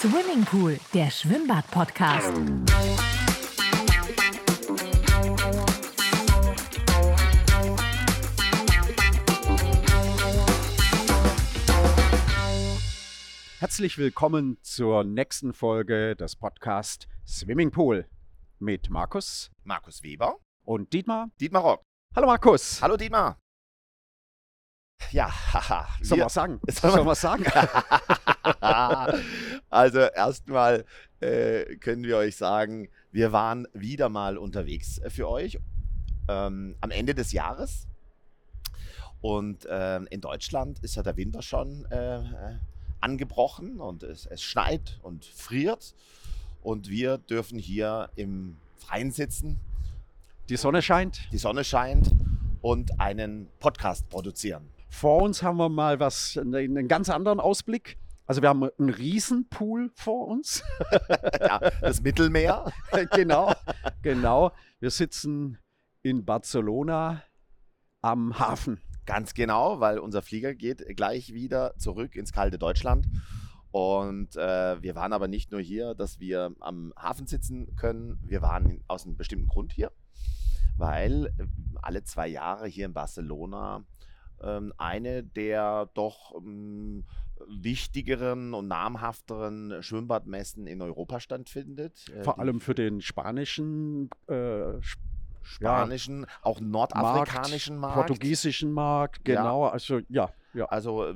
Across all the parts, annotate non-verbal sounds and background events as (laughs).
Swimmingpool, der Schwimmbad-Podcast. Herzlich willkommen zur nächsten Folge des Podcasts Swimmingpool mit Markus Markus Weber und Dietmar. Dietmar Rock. Hallo Markus. Hallo Dietmar. Ja, haha. Sollen wir sagen? (laughs) Sollen wir sagen? (laughs) also erstmal äh, können wir euch sagen, wir waren wieder mal unterwegs für euch ähm, am Ende des Jahres. Und ähm, in Deutschland ist ja der Winter schon äh, angebrochen und es, es schneit und friert. Und wir dürfen hier im Freien sitzen. Die Sonne scheint. Die Sonne scheint und einen Podcast produzieren. Vor uns haben wir mal was, einen ganz anderen Ausblick. Also wir haben einen Riesenpool vor uns. (laughs) ja, das Mittelmeer. (laughs) genau, genau. Wir sitzen in Barcelona am Hafen. Ganz genau, weil unser Flieger geht gleich wieder zurück ins kalte Deutschland. Und äh, wir waren aber nicht nur hier, dass wir am Hafen sitzen können. Wir waren aus einem bestimmten Grund hier, weil äh, alle zwei Jahre hier in Barcelona eine der doch ähm, wichtigeren und namhafteren Schwimmbadmessen in Europa stattfindet. Äh, Vor allem für den spanischen äh, spanischen, ja, auch nordafrikanischen Markt, Markt, portugiesischen Markt, genau. Ja. Also ja. Also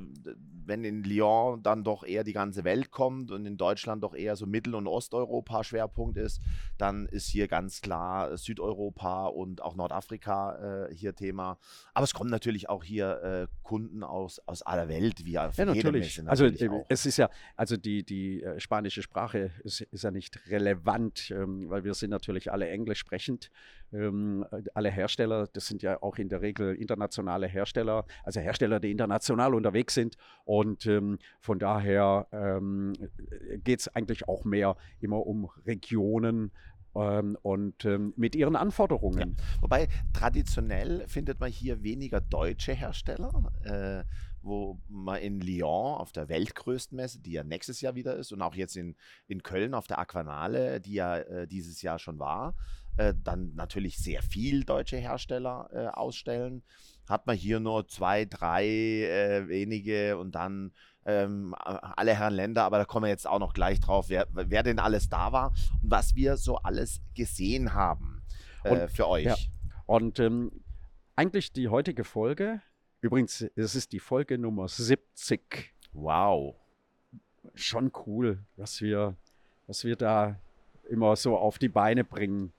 wenn in Lyon dann doch eher die ganze Welt kommt und in Deutschland doch eher so Mittel- und Osteuropa Schwerpunkt ist, dann ist hier ganz klar Südeuropa und auch Nordafrika äh, hier Thema. Aber es kommen natürlich auch hier äh, Kunden aus, aus aller Welt, wie auf ja, natürlich. Messe, also, natürlich. Also es ist ja, also die, die äh, spanische Sprache ist, ist ja nicht relevant, ähm, weil wir sind natürlich alle englisch sprechend. Ähm, alle Hersteller, das sind ja auch in der Regel internationale Hersteller, also Hersteller, die international unterwegs sind. Und ähm, von daher ähm, geht es eigentlich auch mehr immer um Regionen, ähm, und ähm, mit ihren Anforderungen. Ja. Wobei traditionell findet man hier weniger deutsche Hersteller, äh, wo man in Lyon auf der weltgrößten Messe, die ja nächstes Jahr wieder ist, und auch jetzt in, in Köln auf der Aquanale, die ja äh, dieses Jahr schon war, äh, dann natürlich sehr viel deutsche Hersteller äh, ausstellen. Hat man hier nur zwei, drei äh, wenige und dann ähm, alle Herren Länder, aber da kommen wir jetzt auch noch gleich drauf, wer, wer denn alles da war und was wir so alles gesehen haben äh, und, für euch. Ja. Und ähm, eigentlich die heutige Folge, übrigens, es ist die Folge Nummer 70. Wow. Schon cool, was wir, was wir da immer so auf die Beine bringen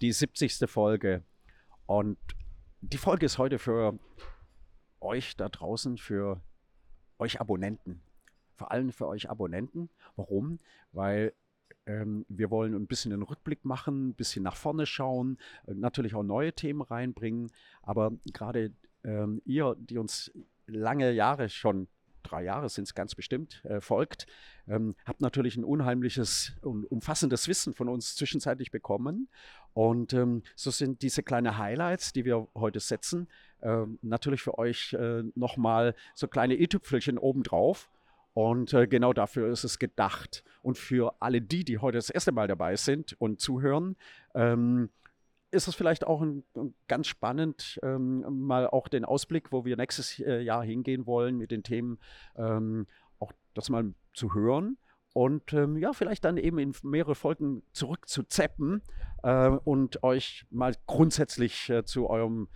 die 70. Folge. Und die Folge ist heute für euch da draußen, für euch Abonnenten. Vor allem für euch Abonnenten. Warum? Weil ähm, wir wollen ein bisschen einen Rückblick machen, ein bisschen nach vorne schauen, äh, natürlich auch neue Themen reinbringen. Aber gerade ähm, ihr, die uns lange Jahre schon drei Jahre sind es ganz bestimmt, äh, folgt, ähm, habt natürlich ein unheimliches und umfassendes Wissen von uns zwischenzeitlich bekommen. Und ähm, so sind diese kleinen Highlights, die wir heute setzen, äh, natürlich für euch äh, nochmal so kleine i-Tüpfelchen obendrauf. Und äh, genau dafür ist es gedacht. Und für alle die, die heute das erste Mal dabei sind und zuhören, ähm, ist es vielleicht auch ein, ganz spannend, ähm, mal auch den Ausblick, wo wir nächstes äh, Jahr hingehen wollen mit den Themen, ähm, auch das mal zu hören und ähm, ja, vielleicht dann eben in mehrere Folgen zurückzuzeppen äh, und euch mal grundsätzlich äh, zu eurem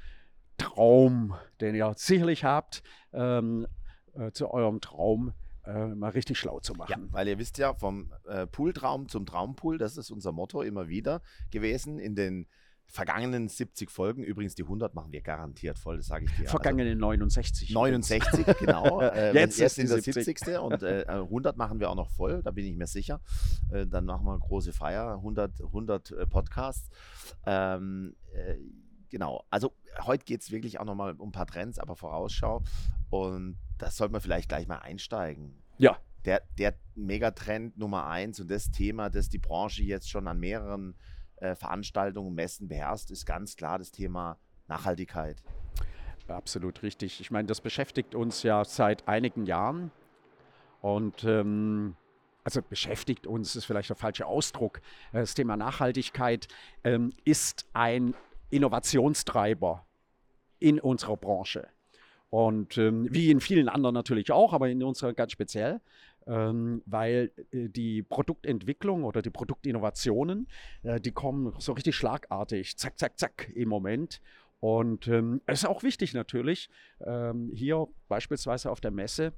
Traum, den ihr sicherlich habt, ähm, äh, zu eurem Traum äh, mal richtig schlau zu machen. Ja, weil ihr wisst ja, vom äh, Pooltraum zum Traumpool, das ist unser Motto immer wieder gewesen in den vergangenen 70 Folgen, übrigens die 100 machen wir garantiert voll, das sage ich dir. Vergangene also, 69. 69, (laughs) genau. äh, jetzt, ist der 70. und äh, 100 machen wir auch noch voll, da bin ich mir sicher. Äh, dann machen wir eine große Feier, 100, 100 äh, Podcasts. Ähm, äh, genau, also heute geht es wirklich auch nochmal um ein paar Trends, aber Vorausschau und das sollte man vielleicht gleich mal einsteigen. Ja. Der, der Megatrend Nummer eins und das Thema, das die Branche jetzt schon an mehreren äh, Veranstaltungen, Messen beherrscht, ist ganz klar das Thema Nachhaltigkeit. Absolut richtig. Ich meine, das beschäftigt uns ja seit einigen Jahren. Und ähm, also beschäftigt uns, ist vielleicht der falsche Ausdruck. Äh, das Thema Nachhaltigkeit ähm, ist ein Innovationstreiber in unserer Branche. Und ähm, wie in vielen anderen natürlich auch, aber in unserer ganz speziell, ähm, weil äh, die Produktentwicklung oder die Produktinnovationen, äh, die kommen so richtig schlagartig, zack, zack, zack im Moment. Und ähm, es ist auch wichtig natürlich, ähm, hier beispielsweise auf der Messe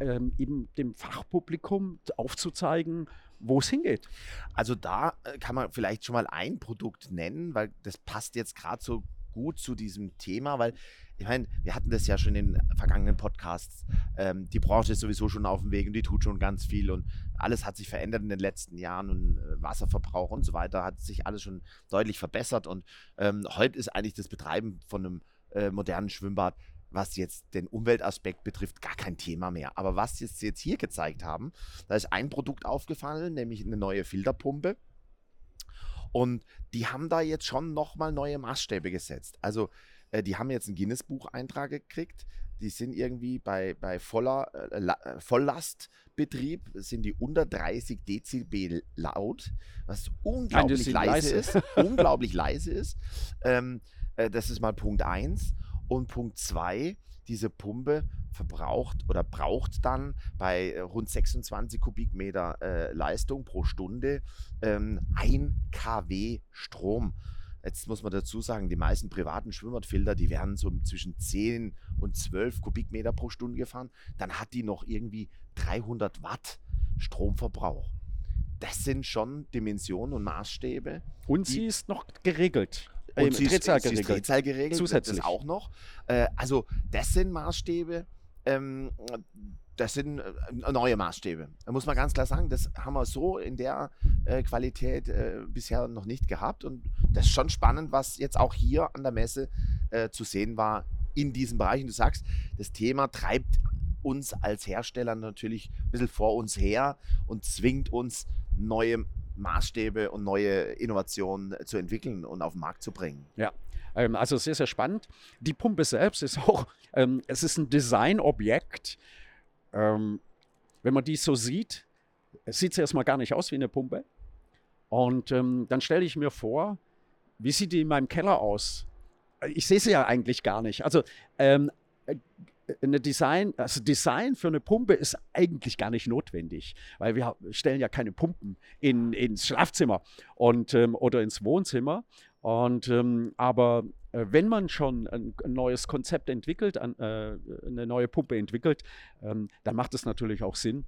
ähm, eben dem Fachpublikum aufzuzeigen, wo es hingeht. Also da äh, kann man vielleicht schon mal ein Produkt nennen, weil das passt jetzt gerade so gut zu diesem Thema, weil ich meine, wir hatten das ja schon in den vergangenen Podcasts. Ähm, die Branche ist sowieso schon auf dem Weg und die tut schon ganz viel und alles hat sich verändert in den letzten Jahren und äh, Wasserverbrauch und so weiter hat sich alles schon deutlich verbessert und ähm, heute ist eigentlich das Betreiben von einem äh, modernen Schwimmbad was jetzt den Umweltaspekt betrifft, gar kein Thema mehr. Aber was jetzt, jetzt hier gezeigt haben, da ist ein Produkt aufgefallen, nämlich eine neue Filterpumpe. Und die haben da jetzt schon nochmal neue Maßstäbe gesetzt. Also äh, die haben jetzt einen Guinness-Buch-Eintrag gekriegt. Die sind irgendwie bei, bei voller, äh, äh Volllastbetrieb, sind die unter 30 Dezibel laut, was unglaublich leise, leise, ist. unglaublich leise ist. Ähm, äh, das ist mal Punkt 1. Und Punkt 2, diese Pumpe verbraucht oder braucht dann bei äh, rund 26 Kubikmeter äh, Leistung pro Stunde ähm, 1 kW Strom. Jetzt muss man dazu sagen, die meisten privaten Schwimmbadfilter, die werden so zwischen 10 und 12 Kubikmeter pro Stunde gefahren. Dann hat die noch irgendwie 300 Watt Stromverbrauch. Das sind schon Dimensionen und Maßstäbe. Und sie ist noch geregelt. Und sie Drehzahl ist, geregelt. Drehzahl geregelt. Zusätzlich. Das auch noch. Äh, also, das sind Maßstäbe. Ähm, das sind äh, neue Maßstäbe. Da muss man ganz klar sagen, das haben wir so in der äh, Qualität äh, bisher noch nicht gehabt. Und das ist schon spannend, was jetzt auch hier an der Messe äh, zu sehen war in diesem Bereich. Und du sagst, das Thema treibt uns als Hersteller natürlich ein bisschen vor uns her und zwingt uns, neue Maßstäbe und neue Innovationen zu entwickeln und auf den Markt zu bringen. Ja, ähm, also sehr, sehr spannend. Die Pumpe selbst ist (laughs) auch, ähm, es ist ein Designobjekt. Ähm, wenn man die so sieht, sieht sie erstmal gar nicht aus wie eine Pumpe. Und ähm, dann stelle ich mir vor, wie sieht die in meinem Keller aus? Ich sehe sie ja eigentlich gar nicht. Also ähm, eine Design, also Design für eine Pumpe ist eigentlich gar nicht notwendig, weil wir stellen ja keine Pumpen in, ins Schlafzimmer und, ähm, oder ins Wohnzimmer. Und, ähm, aber äh, wenn man schon ein, neues Konzept entwickelt, äh, eine neue Pumpe entwickelt, ähm, dann macht es natürlich auch Sinn,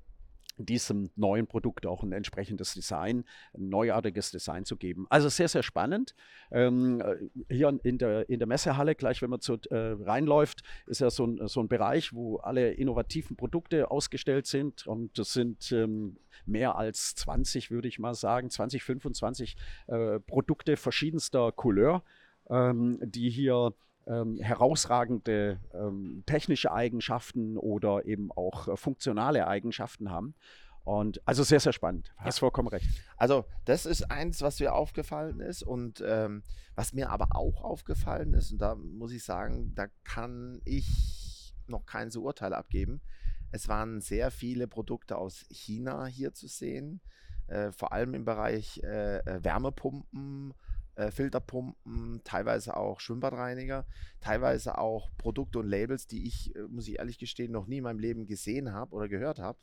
diesem neuen Produkt auch ein entsprechendes Design, ein neuartiges Design zu geben. Also sehr, sehr spannend. Ähm, äh, hier in der, in der Messehalle, gleich wenn man zu, äh, reinläuft, ist ja so ein, so ein Bereich, wo alle innovativen Produkte ausgestellt sind und das sind ähm, mehr als 20, würde ich mal sagen, 20, 25 äh, Produkte verschiedenster Couleur, ähm, die hier ähm, herausragende ähm, technische Eigenschaften oder eben auch äh, funktionale Eigenschaften haben. Und also sehr, sehr spannend. Hast ja. vollkommen recht. Also, das ist eins, was mir aufgefallen ist. Und ähm, was mir aber auch aufgefallen ist, und da muss ich sagen, da kann ich noch kein so Urteil abgeben. Es waren sehr viele Produkte aus China hier zu sehen, äh, vor allem im Bereich äh, äh Wärmepumpen, äh, Filterpumpen, teilweise auch Schwimmbadreiniger, teilweise auch Produkte und Labels, die ich, äh, muss ich ehrlich gestehen, noch nie in meinem Leben gesehen habe oder gehört habe.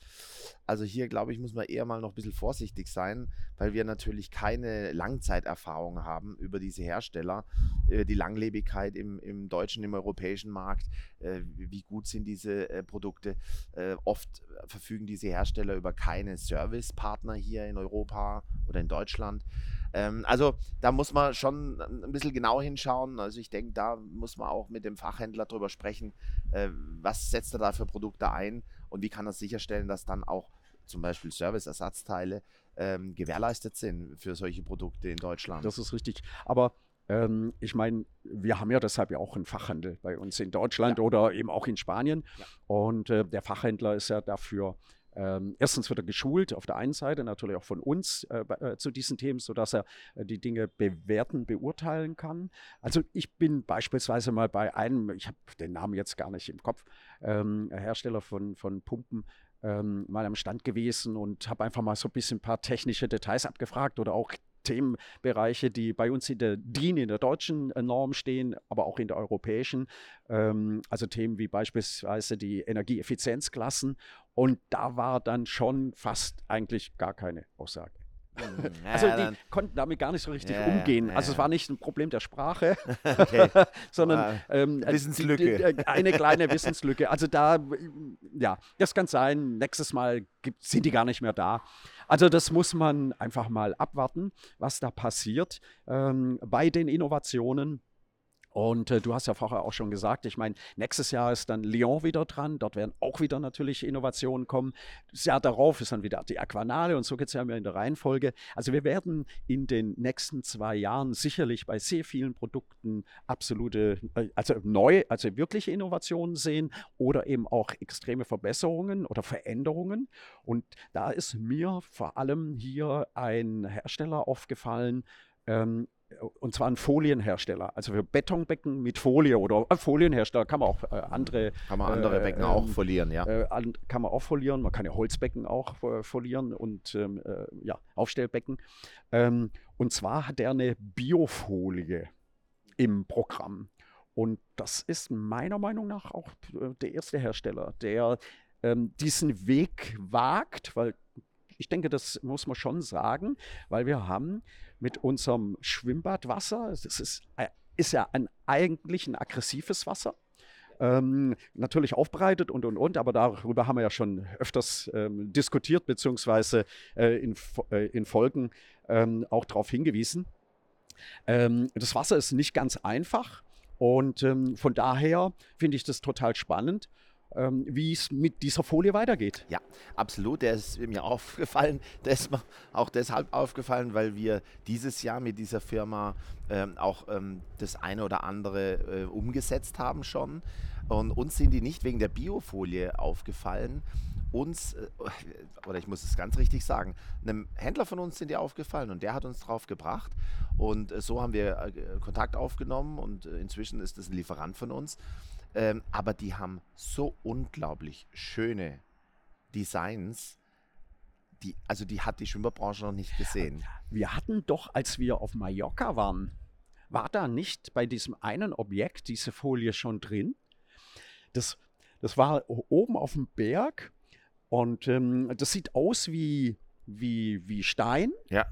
Also hier, glaube ich, muss man eher mal noch ein bisschen vorsichtig sein, weil wir natürlich keine Langzeiterfahrung haben über diese Hersteller, äh, die Langlebigkeit im, im deutschen, im europäischen Markt, äh, wie gut sind diese äh, Produkte. Äh, oft verfügen diese Hersteller über keine Servicepartner hier in Europa oder in Deutschland. Ähm, also da muss man schon ein bisschen genau hinschauen. Also ich denke, da muss man auch mit dem Fachhändler drüber sprechen, äh, was setzt er da für Produkte ein und wie kann er sicherstellen, dass dann auch zum Beispiel Serviceersatzteile ähm, gewährleistet sind für solche Produkte in Deutschland. Das ist richtig. Aber ähm, ich meine, wir haben ja deshalb ja auch einen Fachhandel bei uns in Deutschland ja. oder eben auch in Spanien. Ja. Und äh, der Fachhändler ist ja dafür ähm, erstens wird er geschult, auf der einen Seite natürlich auch von uns äh, äh, zu diesen Themen, sodass er äh, die Dinge bewerten, beurteilen kann. Also ich bin beispielsweise mal bei einem, ich habe den Namen jetzt gar nicht im Kopf, ähm, Hersteller von, von Pumpen, ähm, mal am Stand gewesen und habe einfach mal so ein bisschen ein paar technische Details abgefragt oder auch Themenbereiche, die bei uns in der DIN, in der deutschen äh, Norm stehen, aber auch in der europäischen. Ähm, also Themen wie beispielsweise die Energieeffizienzklassen. Und da war dann schon fast eigentlich gar keine Aussage. Hm, Also ja, die konnten damit gar nicht so richtig Ja, umgehen. ja, Also es war nicht ein Problem der Sprache, (laughs) okay. (laughs) sondern ähm, äh, Wissenslücke. die- die- eine kleine Wissenslücke. Also da, äh, ja, das kann sein. Nächstes Mal gibt, sind die gar nicht mehr da. Also das muss man einfach mal abwarten, was da passiert ähm, bei den Innovationen. Und äh, du hast ja vorher auch schon gesagt, ich meine, nächstes Jahr ist dann Lyon wieder dran. Dort werden auch wieder natürlich Innovationen kommen. Das Jahr darauf ist dann wieder die Aquanale und so geht es ja immer in der Reihenfolge. Also wir werden in den nächsten zwei Jahren sicherlich bei sehr vielen Produkten absolute, äh, also neu, also wirkliche Innovationen sehen oder eben auch extreme Verbesserungen oder Veränderungen. Und da ist mir vor allem hier ein Hersteller aufgefallen, ähm, und zwar ein Folienhersteller, also für Betonbecken mit Folie oder äh, Folienhersteller kann man auch äh, andere Kann man andere äh, Becken auch ähm, verlieren, ja. äh, an, kann man auch folieren. Man kann ja Holzbecken auch äh, folieren und ähm, äh, ja, Aufstellbecken. Ähm, und zwar hat er eine Biofolie im Programm. Und das ist meiner Meinung nach auch der erste Hersteller, der ähm, diesen Weg wagt, weil ich denke, das muss man schon sagen, weil wir haben mit unserem Schwimmbadwasser, das ist, äh, ist ja ein, eigentlich ein aggressives Wasser, ähm, natürlich aufbereitet und und und, aber darüber haben wir ja schon öfters ähm, diskutiert, beziehungsweise äh, in, äh, in Folgen ähm, auch darauf hingewiesen. Ähm, das Wasser ist nicht ganz einfach und ähm, von daher finde ich das total spannend, ähm, wie es mit dieser Folie weitergeht. Ja, absolut. Der ist mir aufgefallen. Der ist mir auch deshalb aufgefallen, weil wir dieses Jahr mit dieser Firma ähm, auch ähm, das eine oder andere äh, umgesetzt haben schon. Und uns sind die nicht wegen der Biofolie aufgefallen. Uns, äh, oder ich muss es ganz richtig sagen, einem Händler von uns sind die aufgefallen und der hat uns drauf gebracht. Und äh, so haben wir äh, Kontakt aufgenommen und inzwischen ist es ein Lieferant von uns. Ähm, aber die haben so unglaublich schöne Designs. Die, also die hat die Schwimmerbranche noch nicht gesehen. Wir hatten doch, als wir auf Mallorca waren, war da nicht bei diesem einen Objekt diese Folie schon drin? Das, das war oben auf dem Berg und ähm, das sieht aus wie, wie, wie Stein. Ja.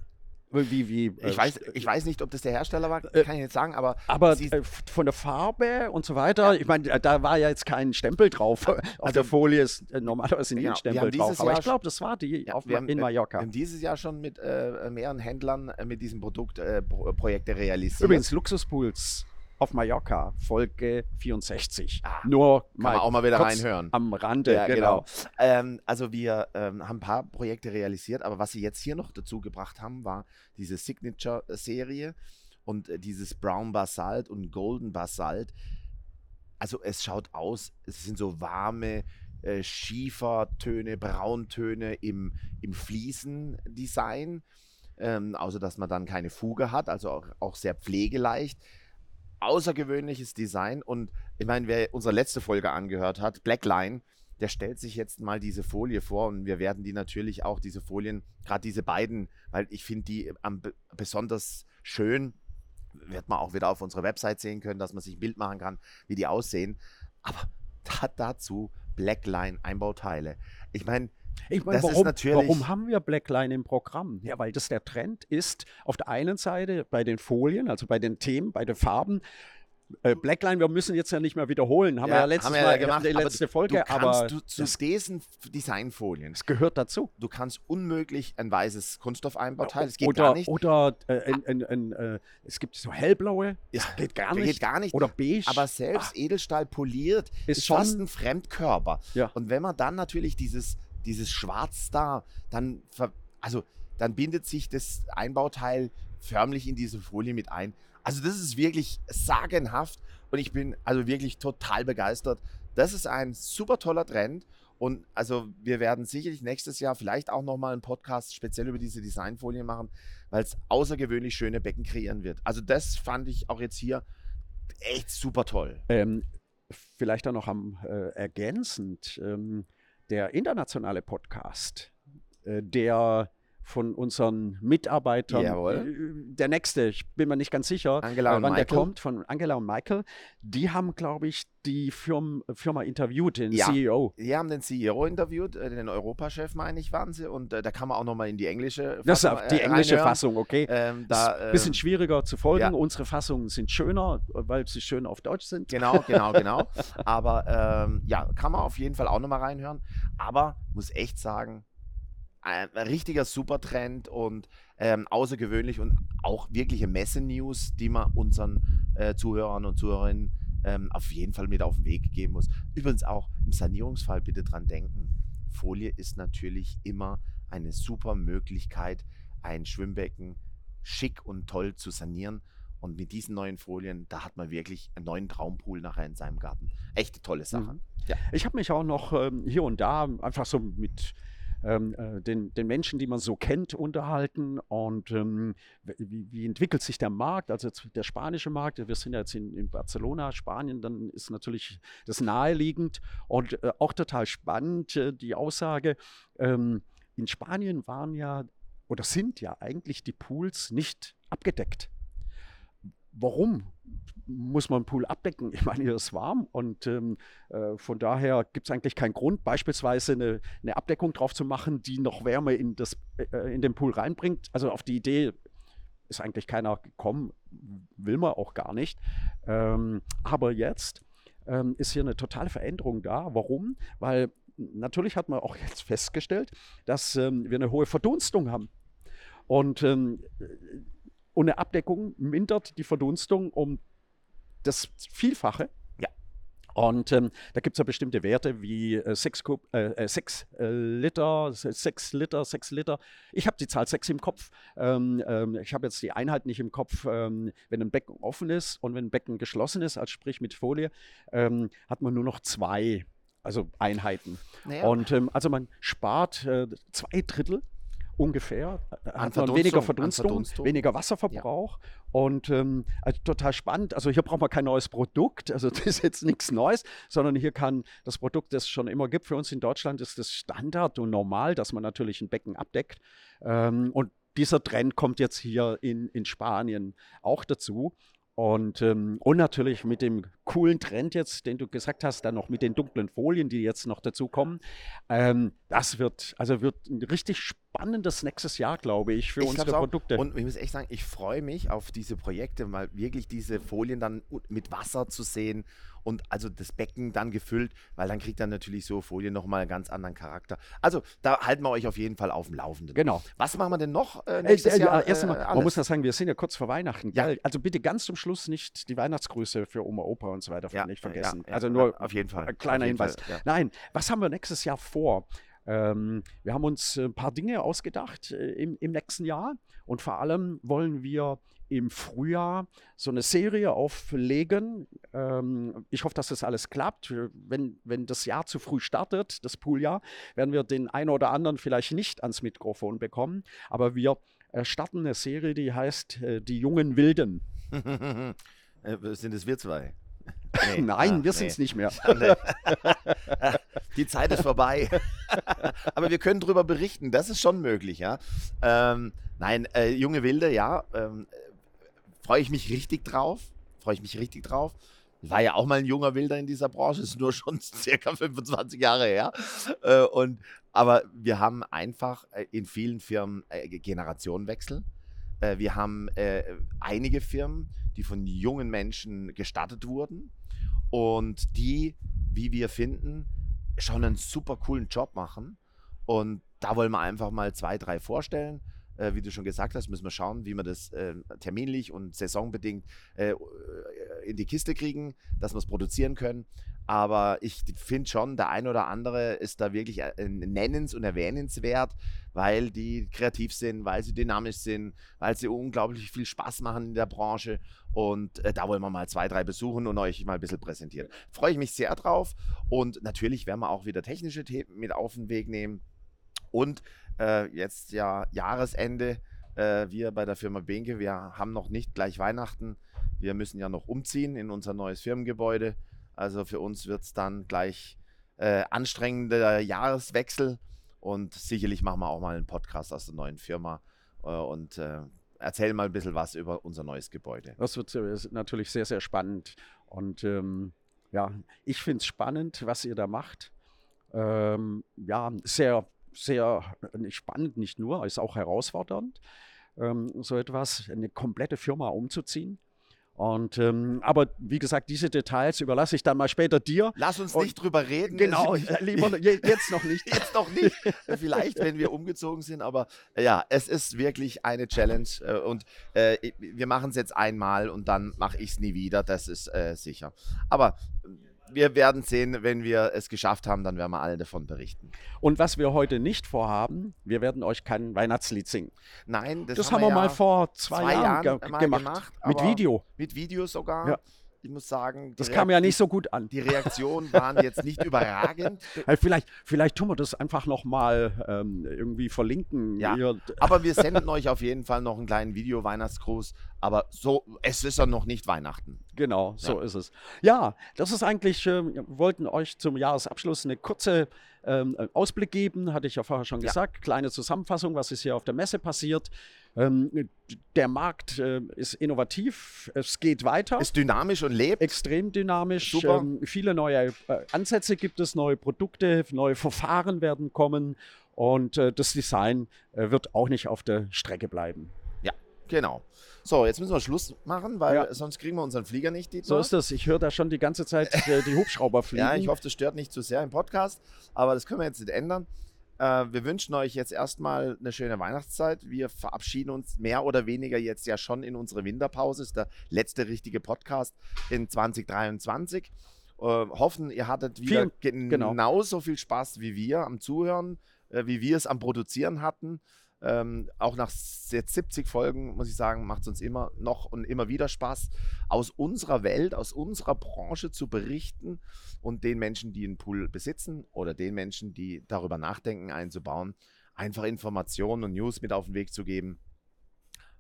Wie, wie, äh, Ich weiß, ich weiß nicht, ob das der Hersteller war, Äh, kann ich nicht sagen, aber, aber sie- äh, von der Farbe und so weiter, ich meine, da war ja jetzt kein Stempel drauf. Auf also- der Folie ist äh, normalerweise nie Genau, ein Stempel drauf. dieses Aber Jahr ich glaube, das war die Ja, auf, wir haben, in äh, Mallorca. wir haben dieses Jahr schon mit äh, mehreren Händlern äh, mit diesem Produkt äh, Pro Projekte realisiert. Übrigens, Luxuspools auf Mallorca, Folge 64. Ah, Nur kann man auch mal wieder reinhören. Am Rande, Ja, genau. genau. Ähm, also wir ähm, haben ein paar Projekte realisiert, aber was sie jetzt hier noch dazu gebracht haben, war diese Signature-Serie und äh, dieses Brown Basalt und Golden Basalt. Also es schaut aus, es sind so warme äh, Schiefertöne, Brauntöne im, im Fliesendesign. Ähm, außer dass man dann keine Fuge hat, also auch, auch sehr pflegeleicht. Außergewöhnliches Design und ich meine, wer unsere letzte Folge angehört hat, Blackline, der stellt sich jetzt mal diese Folie vor und wir werden die natürlich auch, diese Folien, gerade diese beiden, weil ich finde die am be- besonders schön, wird man auch wieder auf unserer Website sehen können, dass man sich ein Bild machen kann, wie die aussehen. Aber dazu Blackline Einbauteile. Ich meine, Ich meine, warum, warum haben wir Blackline im Programm? Ja, weil das der Trend ist, auf der einen Seite bei den Folien, also bei den Themen, bei den Farben. Äh, Blackline, wir müssen jetzt ja nicht mehr wiederholen, haben wir ja letztes wir Mal ja gemacht, die aber letzte du Folge, kannst aber du zu diesen Designfolien, das gehört dazu. du kannst unmöglich ein weißes Kunststoffeinbauteil, das geht oder gar nicht. oder äh, ein, ein, ein, äh, es gibt so hellblaue, das Ja, geht gar geht nicht. gar nicht. Oder beige. Aber selbst Edelstahl poliert Ist ist, fast schon- ein Fremdkörper. Ja. Und wenn man dann natürlich dieses, dieses Schwarz da, dann, also, dann bindet sich das Einbauteil förmlich in diese Folie mit ein. Also das ist wirklich sagenhaft und ich bin also wirklich total begeistert. Das ist ein super toller Trend und also wir werden sicherlich nächstes Jahr vielleicht auch nochmal einen Podcast speziell über diese Designfolien machen, weil es außergewöhnlich schöne Becken kreieren wird. Also das fand ich auch jetzt hier echt super toll. Ähm, vielleicht auch noch am äh, ergänzend. Ähm, der internationale Podcast, äh, der von unseren Mitarbeitern. Jawohl. Äh, Der nächste, ich bin mir nicht ganz sicher, Angela äh, und wann der kommt, von Angela und Michael. Die haben, glaube ich, die Firm, Firma interviewt, den Ja. CEO. Die haben den CEO interviewt, äh, den Europachef, meine ich, waren sie. Und äh, da kann man auch nochmal in die englische Fassung Das ist die äh, englische reinhören. Fassung, okay. Ähm, Ist da, ein bisschen äh, schwieriger zu folgen. ja. Unsere Fassungen sind schöner, weil sie schön auf Deutsch sind. Genau, genau, (laughs) genau. Aber ähm, ja, kann man auf jeden Fall auch nochmal reinhören. Aber muss echt sagen, ein richtiger Supertrend und ähm, außergewöhnlich und auch wirkliche Messe-News, die man unseren äh, Zuhörern und Zuhörerinnen ähm, auf jeden Fall mit auf den Weg geben muss. Übrigens auch im Sanierungsfall bitte dran denken. Folie ist natürlich immer eine super Möglichkeit, ein Schwimmbecken schick und toll zu sanieren. Und mit diesen neuen Folien, da hat man wirklich einen neuen Traumpool nachher in seinem Garten. Echt tolle Sache. Mhm. Ich habe mich auch noch ähm, hier und da einfach so mit ähm, äh, den, den Menschen, die man so kennt, unterhalten. Und ähm, wie, wie entwickelt sich der Markt? Also der spanische Markt, wir sind ja jetzt in, in Barcelona, Spanien, dann ist natürlich das naheliegend und äh, auch total spannend äh, die Aussage, ähm, in Spanien waren ja oder sind ja eigentlich die Pools nicht abgedeckt. Warum muss man einen Pool abdecken? Ich meine, hier ist warm und ähm, äh, von daher gibt es eigentlich keinen Grund, beispielsweise eine, eine Abdeckung drauf zu machen, die noch Wärme in, das, äh, in den Pool reinbringt. Also auf die Idee ist eigentlich keiner gekommen, will man auch gar nicht. Ähm, aber jetzt ähm, ist hier eine totale Veränderung da. Warum? Weil natürlich hat man auch jetzt festgestellt, dass ähm, wir eine hohe Verdunstung haben. Und ähm, und eine Abdeckung mindert die Verdunstung um das Vielfache. Ja. Und ähm, da gibt es ja bestimmte Werte wie äh, 6 äh, äh, sechs, äh, Liter, 6 Liter, 6 Liter. Ich habe die Zahl 6 im Kopf. Ähm, ähm, ich habe jetzt die Einheit nicht im Kopf. Ähm, wenn ein Becken offen ist und wenn ein Becken geschlossen ist, also sprich mit Folie, ähm, hat man nur noch zwei also Einheiten. Naja, Und ähm, also man spart äh, zwei Drittel ungefähr, äh, hat man weniger Verdunstung, Verdunstung. weniger Wasserverbrauch und ähm, also total spannend. Also hier braucht man kein neues Produkt, also (laughs) das ist jetzt nichts Neues, sondern hier kann das Produkt, das es schon immer gibt für uns in Deutschland, ist das Standard und normal, dass man natürlich ein Becken abdeckt. Ähm, und dieser Trend kommt jetzt hier in, in Spanien auch dazu. Und, ähm, und natürlich mit dem coolen Trend jetzt, den du gesagt hast, dann noch mit den dunklen Folien, die jetzt noch dazu kommen. Ähm, das wird, also wird ein richtig spannendes nächstes Jahr, glaube ich, für Ich unsere glaub's auch. Produkte. Und ich muss echt sagen, ich freue mich auf diese Projekte, mal wirklich diese Folien dann mit Wasser zu sehen und also das Becken dann gefüllt, weil dann kriegt dann natürlich so Folien nochmal einen ganz anderen Charakter. Also da halten wir euch auf jeden Fall auf dem Laufenden. genau. Was machen wir denn noch äh, Äh, nächstes äh, ja, Jahr? erst äh, einmal, man alles? muss ja sagen, wir sind ja kurz vor Weihnachten. Ja. Also bitte ganz zum Schluss nicht die Weihnachtsgrüße für Oma, Opa und so weiter Ja, nicht vergessen. ja, also nur auf jeden Fall. ein kleiner Hinweis. Fall. Nein, was haben wir nächstes Jahr vor? Ähm, wir haben uns äh, ein paar Dinge ausgedacht äh, im, im nächsten Jahr und vor allem wollen wir im Frühjahr so eine Serie auflegen. Ähm, ich hoffe, dass das alles klappt. Wenn, wenn das Jahr zu früh startet, das Pooljahr, werden wir den einen oder anderen vielleicht nicht ans Mikrofon bekommen. Aber wir äh, starten eine Serie, die heißt äh, Die jungen Wilden. (laughs) äh, sind es wir zwei? (laughs) Nein, ah, wir sind es nicht mehr. Nee. (laughs) (laughs) Die Zeit ist vorbei. Aber wir können darüber berichten. Das ist schon möglich, ja. Ähm, nein, äh, junge Wilde, ja. Ähm, Freue ich mich richtig drauf. Freue ich mich richtig drauf. War ja auch mal ein junger Wilder in dieser Branche, ist nur schon circa 25 Jahre her. Äh, und, aber wir haben einfach äh, in vielen Firmen äh, Generationenwechsel. Äh, wir haben äh, einige Firmen, die von jungen Menschen gestartet wurden und die, wie wir finden, schon einen super coolen Job machen. Und da wollen wir einfach mal zwei, drei vorstellen. Äh, wie du schon gesagt hast, müssen wir schauen, wie wir das äh, terminlich und saisonbedingt äh, in die Kiste kriegen, dass wir es produzieren können. Aber ich finde schon, der ein oder andere ist da wirklich äh, nennens- und erwähnenswert, weil die kreativ sind, weil sie dynamisch sind, weil sie unglaublich viel Spaß machen in der Branche. Und äh, da wollen wir mal zwei, drei besuchen und euch mal ein bisschen präsentieren. Freue ich mich sehr drauf. Und natürlich werden wir auch wieder technische Themen mit auf den Weg nehmen. Und äh, jetzt ja Jahresende. Äh, wir bei der Firma Benke, wir haben noch nicht gleich Weihnachten. Wir müssen ja noch umziehen in unser neues Firmengebäude. Also für uns wird es dann gleich äh, anstrengender Jahreswechsel und sicherlich machen wir auch mal einen Podcast aus der neuen Firma äh, und äh, erzählen mal ein bisschen was über unser neues Gebäude. Das wird natürlich sehr, sehr spannend. Und ähm, ja, ich finde es spannend, was ihr da macht. Ähm, ja, sehr, sehr spannend, nicht nur, ist auch herausfordernd, ähm, so etwas, eine komplette Firma umzuziehen. Und, ähm, aber wie gesagt, diese Details überlasse ich dann mal später dir. Lass uns Und- nicht drüber reden. Genau, lieber (laughs) je- jetzt noch nicht. (laughs) Jetzt noch nicht. Vielleicht, wenn wir umgezogen sind, aber äh, ja, es ist wirklich eine Challenge äh, und äh, wir machen es jetzt einmal und dann mache ich es nie wieder, das ist äh, sicher. Aber wir werden sehen, wenn wir es geschafft haben, dann werden wir alle davon berichten. Und was wir heute nicht vorhaben, wir werden euch kein Weihnachtslied singen. Nein, das, Das, haben wir ja mal vor zwei, zwei Jahren, Jahren gemacht. gemacht, mit Video. mit Video sogar. Ja. Ich muss sagen, Das kam ja nicht so gut an. Die Reaktionen waren jetzt nicht (laughs) überragend. Vielleicht, vielleicht tun wir das einfach nochmal ähm, irgendwie verlinken. Ja. Aber wir senden euch auf jeden Fall noch einen kleinen Video-Weihnachtsgruß. Aber so, es ist ja noch nicht Weihnachten. Genau, so Ja. ist es. Ja, das ist eigentlich, äh, wir wollten euch zum Jahresabschluss eine kurze ähm, äh, Ausblick geben, hatte ich ja vorher schon Ja. gesagt. Kleine Zusammenfassung, was ist hier auf der Messe passiert. Ähm, der Markt äh, ist innovativ, es geht weiter. Ist dynamisch und lebt. extrem dynamisch. Super. Ähm, viele neue äh, Ansätze gibt es, neue Produkte, neue Verfahren werden kommen und äh, das Design äh, wird auch nicht auf der Strecke bleiben. Genau. So, jetzt müssen wir Schluss machen, weil Ja. sonst kriegen wir unseren Flieger nicht. So Dietmar. ist das. Ich höre da schon die ganze Zeit äh, die Hubschrauber fliegen. (laughs) Ja, ich hoffe, das stört nicht zu sehr im Podcast, aber das können wir jetzt nicht ändern. Äh, wir wünschen euch jetzt erstmal eine schöne Weihnachtszeit. Wir verabschieden uns mehr oder weniger jetzt ja schon in unsere Winterpause. Ist der letzte richtige Podcast in 2023. Äh, hoffen, ihr hattet wieder genau. genauso viel Spaß wie wir am Zuhören, äh, wie wir es am Produzieren hatten. Ähm, auch nach jetzt 70 Folgen, muss ich sagen, macht es uns immer noch und immer wieder Spaß, aus unserer Welt, aus unserer Branche zu berichten und den Menschen, die einen Pool besitzen oder den Menschen, die darüber nachdenken, einzubauen, einfach Informationen und News mit auf den Weg zu geben.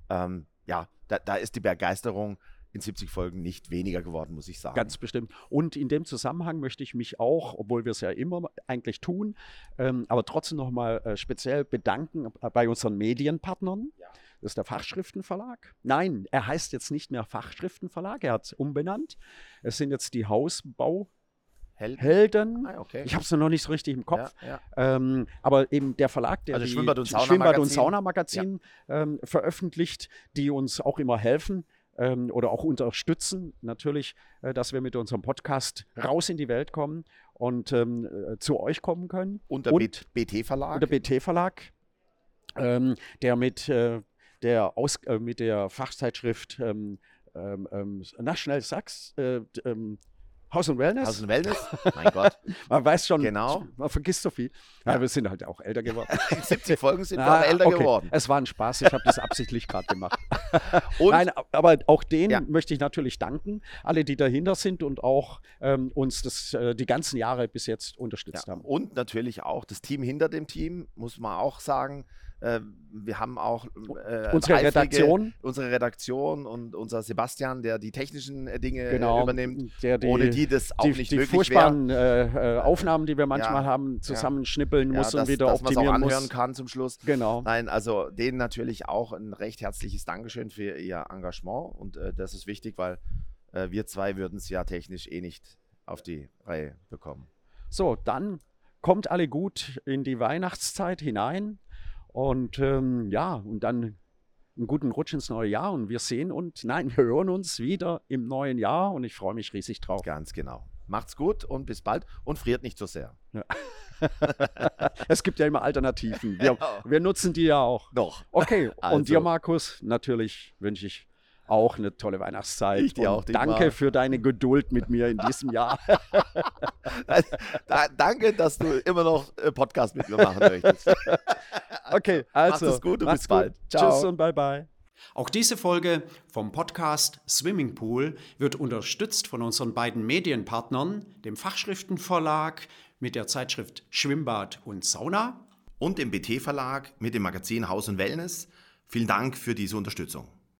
Ähm, ja, da, da ist die Begeisterung in 70 Folgen nicht weniger geworden, muss ich sagen. Ganz bestimmt. Und in dem Zusammenhang möchte ich mich auch, obwohl wir es ja immer eigentlich tun, ähm, aber trotzdem nochmal äh, speziell bedanken bei unseren Medienpartnern. Ja. Das ist der Fachschriftenverlag. Nein, er heißt jetzt nicht mehr Fachschriftenverlag, er hat es umbenannt. Es sind jetzt die Hausbauhelden. Held. Ah, okay. Ich habe es noch nicht so richtig im Kopf. Ja, ja. Ähm, aber eben der Verlag, der Also die Schwimmbad- und Saunamagazin. Saunamagazin ähm, veröffentlicht, die uns auch immer helfen ähm, oder auch unterstützen, natürlich, äh, dass wir mit unserem Podcast raus in die Welt kommen und ähm, äh, zu euch kommen können. Und der Und- BT-Verlag. Und der BT-Verlag, ähm, der mit äh, der, Aus äh, mit der Fachzeitschrift ähm, ähm, ähm, na schnell sag's, äh, ähm, Haus und Wellness. House and Wellness. (laughs) mein Gott. man weiß schon, Genau. man vergisst so viel. Ja, Ja. wir sind halt auch älter geworden. (laughs) In 70 Folgen sind wir älter okay. geworden. Es war ein Spaß, ich habe das absichtlich gerade gemacht. (laughs) Und Nein, aber auch denen Ja. möchte ich natürlich danken, alle, die dahinter sind und auch ähm, uns das, äh, die ganzen Jahre bis jetzt unterstützt haben. und natürlich auch das Team hinter dem Team, muss man auch sagen. Äh, wir haben auch äh, Unsere eifrige- Redaktion, unsere Redaktion und unser Sebastian, der die technischen äh, Dinge äh, genau, übernimmt, die, ohne die das auch die, nicht die möglich wäre. furchtbaren äh, äh, Aufnahmen, die wir manchmal haben, zusammenschnippeln Ja, muss dass, und wieder dass es auch optimieren anhören muss. kann zum Schluss. Genau. Nein, also denen natürlich auch ein recht herzliches Dankeschön für ihr Engagement und äh, das ist wichtig, weil äh, wir zwei würden es ja technisch eh nicht auf die Reihe bekommen. So, dann kommt alle gut in die Weihnachtszeit hinein und ähm, ja, und dann einen guten Rutsch ins neue Jahr und wir sehen und nein, wir hören uns wieder im neuen Jahr und ich freue mich riesig drauf. Ganz genau. Macht's gut und bis bald und friert nicht so sehr. (laughs) Es gibt ja immer Alternativen. Wir, (laughs) wir nutzen die ja auch. Doch. Okay, Also. (laughs) und dir, Markus, natürlich wünsche ich auch eine tolle Weihnachtszeit. Ich dir auch, danke für deine Geduld mit mir in diesem Jahr. (laughs) da, danke, dass du immer noch äh, Podcast mit mir machen möchtest. (laughs) Okay, also. es gut und macht's bis bald. Gut. Ciao. Tschüss und bye bye. Auch diese Folge vom Podcast Swimming Pool wird unterstützt von unseren beiden Medienpartnern, dem Fachschriftenverlag mit der Zeitschrift Schwimmbad und Sauna Und dem BT-Verlag mit dem Magazin Haus und Wellness. Vielen Dank für diese Unterstützung.